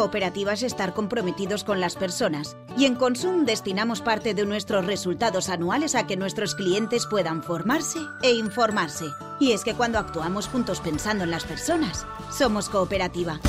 Cooperativa es estar comprometidos con las personas y en Consum destinamos parte de nuestros resultados anuales a que nuestros clientes puedan formarse e informarse. Y es que cuando actuamos juntos pensando en las personas, somos cooperativa.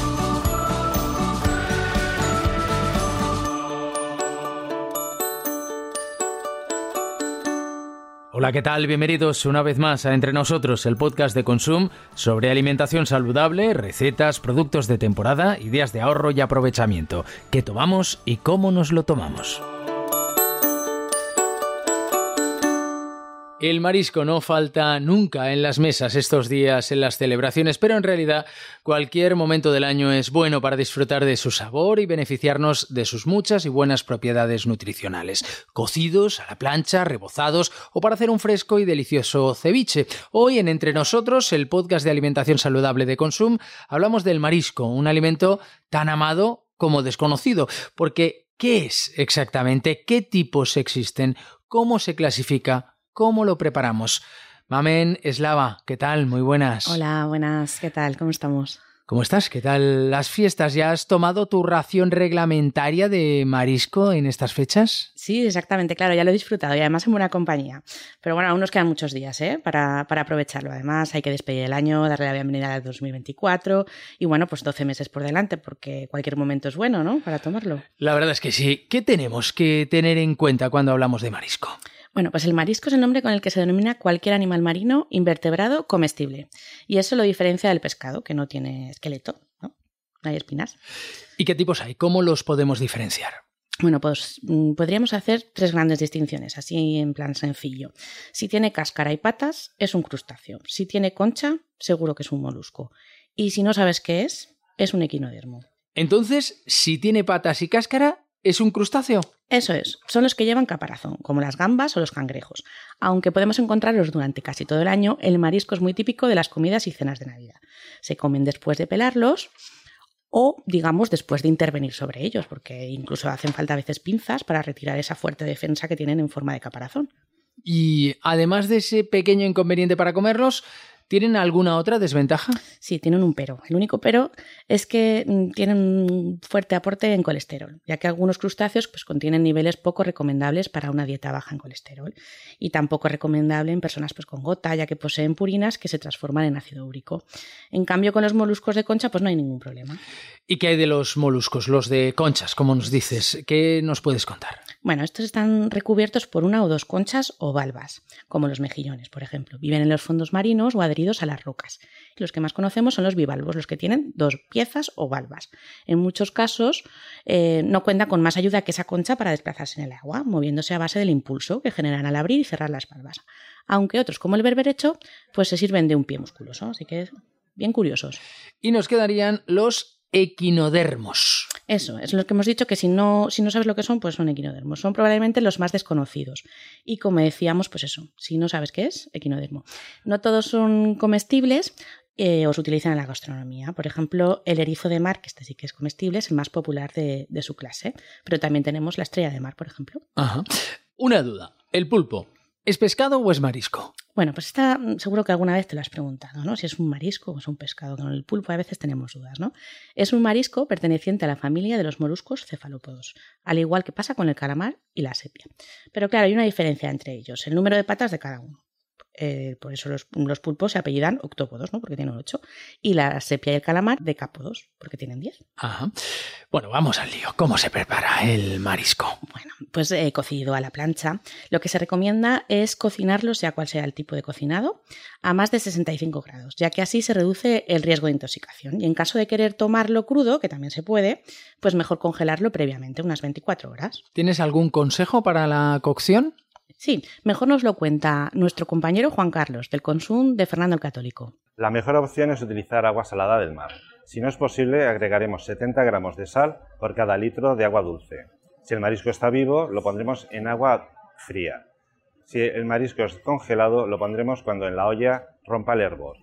Hola, ¿qué tal? Bienvenidos una vez más a Entre Nosotros, el podcast de Consum sobre alimentación saludable, recetas, productos de temporada, ideas de ahorro y aprovechamiento, qué tomamos y cómo nos lo tomamos. El marisco no falta nunca en las mesas estos días, en las celebraciones, pero en realidad cualquier momento del año es bueno para disfrutar de su sabor y beneficiarnos de sus muchas y buenas propiedades nutricionales. Cocidos, a la plancha, rebozados o para hacer un fresco y delicioso ceviche. Hoy en Entre Nosotros, el podcast de alimentación saludable de Consum, hablamos del marisco, un alimento tan amado como desconocido, porque ¿qué es exactamente? ¿Qué tipos existen? ¿Cómo se clasifica? Cómo lo preparamos. Mamen Eslava, ¿qué tal? Muy buenas. Hola, buenas, ¿qué tal? ¿Cómo estamos? ¿Cómo estás? ¿Qué tal las fiestas? ¿Ya has tomado tu ración reglamentaria de marisco en estas fechas? Sí, exactamente, claro, ya lo he disfrutado y además en buena compañía. Pero bueno, aún nos quedan muchos días ¿eh? para, para aprovecharlo. Además, hay que despedir el año, darle la bienvenida al 2024 y bueno, pues 12 meses por delante porque cualquier momento es bueno, ¿no? Para tomarlo. La verdad es que sí. ¿Qué tenemos que tener en cuenta cuando hablamos de marisco? Bueno, pues el marisco es el nombre con el que se denomina cualquier animal marino invertebrado comestible. Y eso lo diferencia del pescado, que no tiene esqueleto, ¿no? No hay espinas. ¿Y qué tipos hay? ¿Cómo los podemos diferenciar? Bueno, pues mm, podríamos hacer tres grandes distinciones, así en plan sencillo. Si tiene cáscara y patas, es un crustáceo. Si tiene concha, seguro que es un molusco. Y si no sabes qué es, es un equinodermo. Entonces, si tiene patas y cáscara, ¿Es un crustáceo? Eso es, son los que llevan caparazón, como las gambas o los cangrejos. Aunque podemos encontrarlos durante casi todo el año, el marisco es muy típico de las comidas y cenas de Navidad. Se comen después de pelarlos o, digamos, después de intervenir sobre ellos, porque incluso hacen falta a veces pinzas para retirar esa fuerte defensa que tienen en forma de caparazón. Y además de ese pequeño inconveniente para comerlos, ¿Tienen alguna otra desventaja? Sí, tienen un pero. El único pero es que mm, tienen un fuerte aporte en colesterol, ya que algunos crustáceos pues, contienen niveles poco recomendables para una dieta baja en colesterol y tampoco recomendable en personas pues, con gota, ya que poseen purinas que se transforman en ácido úrico. En cambio, con los moluscos de concha pues no hay ningún problema. ¿Y qué hay de los moluscos, los de conchas, como nos dices? ¿Qué nos puedes contar? Bueno, estos están recubiertos por una o dos conchas o valvas, como los mejillones, por ejemplo. Viven en los fondos marinos o adheridos a las rocas. Los que más conocemos son los bivalvos, los que tienen dos piezas o valvas. En muchos casos eh, no cuenta con más ayuda que esa concha para desplazarse en el agua, moviéndose a base del impulso que generan al abrir y cerrar las valvas. Aunque otros, como el berberecho, pues se sirven de un pie musculoso, así que bien curiosos. Y nos quedarían los equinodermos. Eso, es lo que hemos dicho, que si no, si no sabes lo que son, pues son equinodermos. Son probablemente los más desconocidos. Y como decíamos, pues eso, si no sabes qué es, equinodermo. No todos son comestibles eh, o se utilizan en la gastronomía. Por ejemplo, el erizo de mar, que este sí que es comestible, es el más popular de, de su clase. Pero también tenemos la estrella de mar, por ejemplo. Ajá. Una duda. ¿El pulpo es pescado o es marisco? Bueno, pues está, mm, seguro que alguna vez te lo has preguntado, ¿no? Si es un marisco o es un pescado. Con el pulpo a veces tenemos dudas, ¿no? Es un marisco perteneciente a la familia de los moluscos cefalópodos, al igual que pasa con el calamar y la sepia. Pero claro, hay una diferencia entre ellos, el número de patas de cada uno. Eh, por eso los, pulpos se apellidan octópodos, ¿no? Porque tienen ocho. Y la sepia y el calamar decápodos, porque tienen diez. Ajá. Bueno, vamos al lío. ¿Cómo se prepara el marisco? Bueno, pues eh, cocido a la plancha. Lo que se recomienda es cocinarlo, sea cual sea el tipo de cocinado, a más de 65 grados, ya que así se reduce el riesgo de intoxicación. Y en caso de querer tomarlo crudo, que también se puede, pues mejor congelarlo previamente, unas 24 horas. ¿Tienes algún consejo para la cocción? Sí, mejor nos lo cuenta nuestro compañero Juan Carlos, del Consum de Fernando el Católico. La mejor opción es utilizar agua salada del mar. Si no es posible, agregaremos 70 gramos de sal por cada litro de agua dulce. Si el marisco está vivo, lo pondremos en agua fría. Si el marisco es congelado, lo pondremos cuando en la olla rompa el hervor.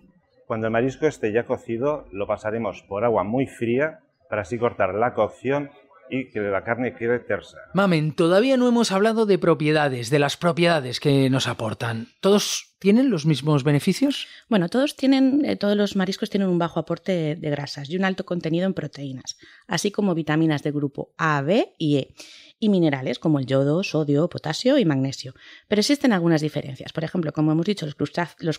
Cuando el marisco esté ya cocido, lo pasaremos por agua muy fría para así cortar la cocción y que la carne quede tersa. Mamen, todavía no hemos hablado de propiedades, de las propiedades que nos aportan. Todos tienen los mismos beneficios? Bueno, todos tienen, eh, todos los mariscos tienen un bajo aporte de grasas y un alto contenido en proteínas, así como vitaminas de grupo A, B y E y minerales como el yodo, sodio, potasio y magnesio. Pero existen algunas diferencias. Por ejemplo, como hemos dicho, los,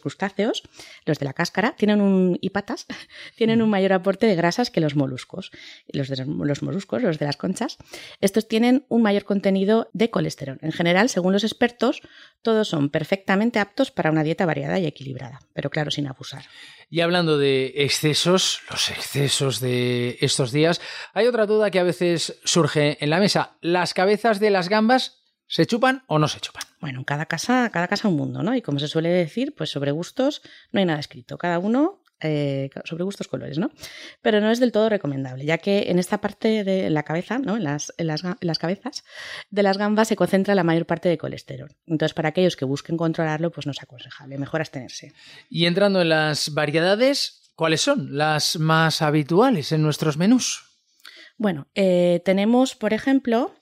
crustáceos, los de la cáscara, tienen un, y patas, tienen un mayor aporte de grasas que los moluscos. Los de los moluscos, los de las conchas, estos tienen un mayor contenido de colesterol. En general, según los expertos, todos son perfectamente aptos para una dieta variada y equilibrada, pero claro, sin abusar. Y hablando de excesos, los excesos de estos días, hay otra duda que a veces surge en la mesa. ¿Las cabezas de las gambas se chupan o no se chupan? Bueno, en cada casa, cada casa un mundo, ¿no? Y como se suele decir, pues sobre gustos no hay nada escrito. Cada uno eh, sobre gustos colores, ¿no? Pero no es del todo recomendable, ya que en esta parte de la cabeza, ¿no? En las, las, cabezas de las gambas se concentra la mayor parte de colesterol. Entonces, para aquellos que busquen controlarlo, pues no es aconsejable, mejor abstenerse. Y entrando en las variedades, ¿cuáles son las más habituales en nuestros menús? Bueno, eh, tenemos, por ejemplo,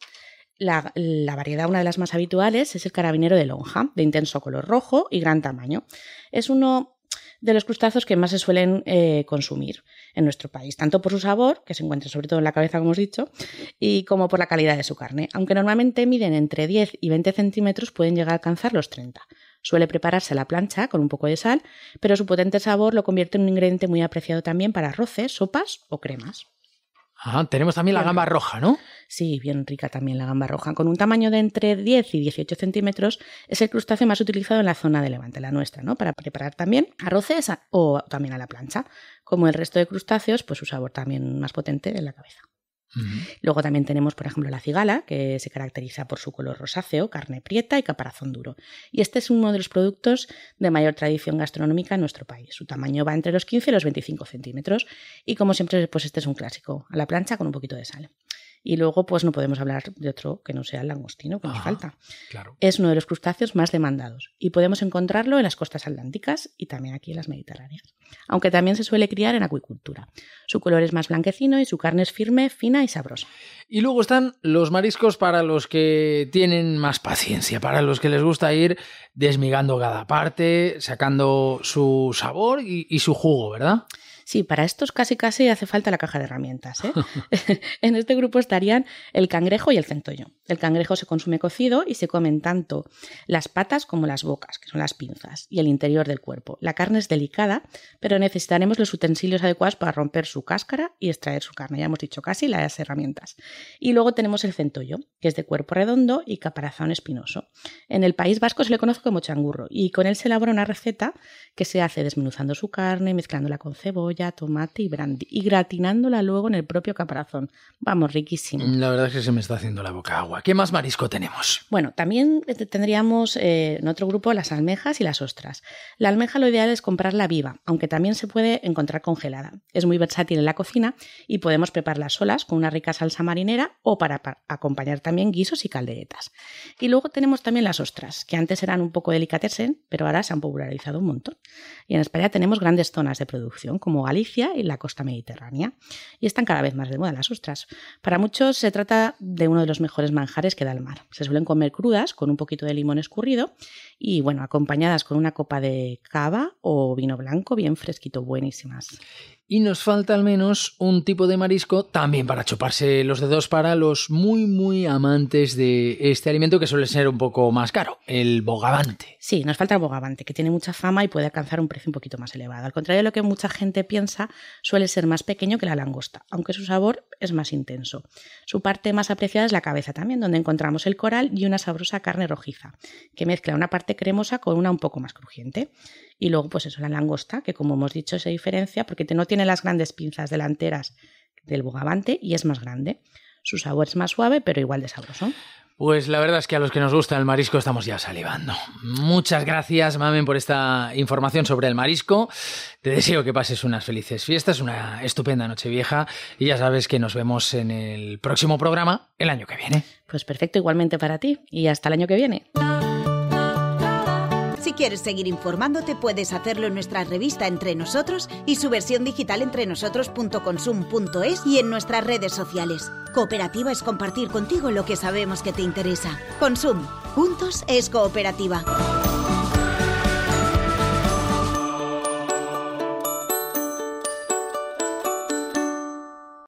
la, la, variedad, una de las más habituales, es el carabinero de lonja, de intenso color rojo y gran tamaño. Es uno de los crustáceos que más se suelen eh, consumir en nuestro país, tanto por su sabor, que se encuentra sobre todo en la cabeza, como hemos dicho, y como por la calidad de su carne. Aunque normalmente miden entre 10 y 20 centímetros, pueden llegar a alcanzar los 30. Suele prepararse a la plancha con un poco de sal, pero su potente sabor lo convierte en un ingrediente muy apreciado también para arroces, sopas o cremas tenemos también la gamba roja, ¿no? Sí, bien rica también la gamba roja. Con un tamaño de entre 10 y 18 centímetros, es el crustáceo más utilizado en la zona de Levante, la nuestra, ¿no? Para preparar también arroces o también a la plancha. Como el resto de crustáceos, pues su sabor también más potente en la cabeza. Luego también tenemos, por ejemplo, la cigala, que se caracteriza por su color rosáceo, carne prieta y caparazón duro. Y este es uno de los productos de mayor tradición gastronómica en nuestro país. Su tamaño va entre los 15 y los 25 centímetros. Y como siempre, pues este es un clásico, a la plancha con un poquito de sal. Y luego, pues no podemos hablar de otro que no sea el langostino, que nos falta. Es uno de los crustáceos más demandados y podemos encontrarlo en las costas atlánticas y también aquí en las mediterráneas. Aunque también se suele criar en acuicultura. Su color es más blanquecino y su carne es firme, fina y sabrosa. Y luego están los mariscos para los que tienen más paciencia, para los que les gusta ir desmigando cada parte, sacando su sabor y su jugo, ¿verdad? Sí, para estos casi casi hace falta la caja de herramientas. ¿eh? en este grupo estarían el cangrejo y el centollo. El cangrejo se consume cocido y se comen tanto las patas como las bocas, que son las pinzas, y el interior del cuerpo. La carne es delicada, pero necesitaremos los utensilios adecuados para romper su cáscara y extraer su carne. Ya hemos dicho casi las herramientas. Y luego tenemos el centollo, que es de cuerpo redondo y caparazón espinoso. En el País Vasco se le conoce como changurro y con él se elabora una receta que se hace desmenuzando su carne, mezclándola con cebolla, tomate y brandy y gratinándola luego en el propio caparazón. Vamos, riquísimo. La verdad es que se me está haciendo la boca agua. ¿Qué más marisco tenemos? Bueno, también tendríamos eh, en otro grupo las almejas y las ostras. La almeja lo ideal es comprarla viva, aunque también se puede encontrar congelada. Es muy versátil en la cocina y podemos prepararlas solas con una rica salsa marinera o para, acompañar también guisos y calderetas. Y luego tenemos también las ostras, que antes eran un poco delicatessen, pero ahora se han popularizado un montón. Y en España tenemos grandes zonas de producción como Galicia y la costa mediterránea. Y están cada vez más de moda las ostras. Para muchos se trata de uno de los mejores manjares que da el mar. Se suelen comer crudas con un poquito de limón escurrido y bueno, acompañadas con una copa de cava o vino blanco bien fresquito, buenísimas. Y nos falta al menos un tipo de marisco también para chuparse los dedos para los muy, muy amantes de este alimento que suele ser un poco más caro, el bogavante. Sí, nos falta el bogavante, que tiene mucha fama y puede alcanzar un precio un poquito más elevado. Al contrario de lo que mucha gente piensa, suele ser más pequeño que la langosta, aunque su sabor es más intenso. Su parte más apreciada es la cabeza también, donde encontramos el coral y una sabrosa carne rojiza, que mezcla una parte cremosa con una un poco más crujiente. Y luego, pues eso, la langosta, que como hemos dicho se diferencia porque no tiene las grandes pinzas delanteras del bogavante y es más grande. Su sabor es más suave, pero igual de sabroso. Pues la verdad es que a los que nos gusta el marisco estamos ya salivando. Muchas gracias, Mamen, por esta información sobre el marisco. Te deseo que pases unas felices fiestas, una estupenda noche vieja y ya sabes que nos vemos en el próximo programa el año que viene. Pues perfecto, igualmente para ti y hasta el año que viene. Si quieres seguir informándote, puedes hacerlo en nuestra revista Entre Nosotros y su versión digital entrenosotros.consum.es y en nuestras redes sociales. Cooperativa es compartir contigo lo que sabemos que te interesa. Consum. Juntos es cooperativa.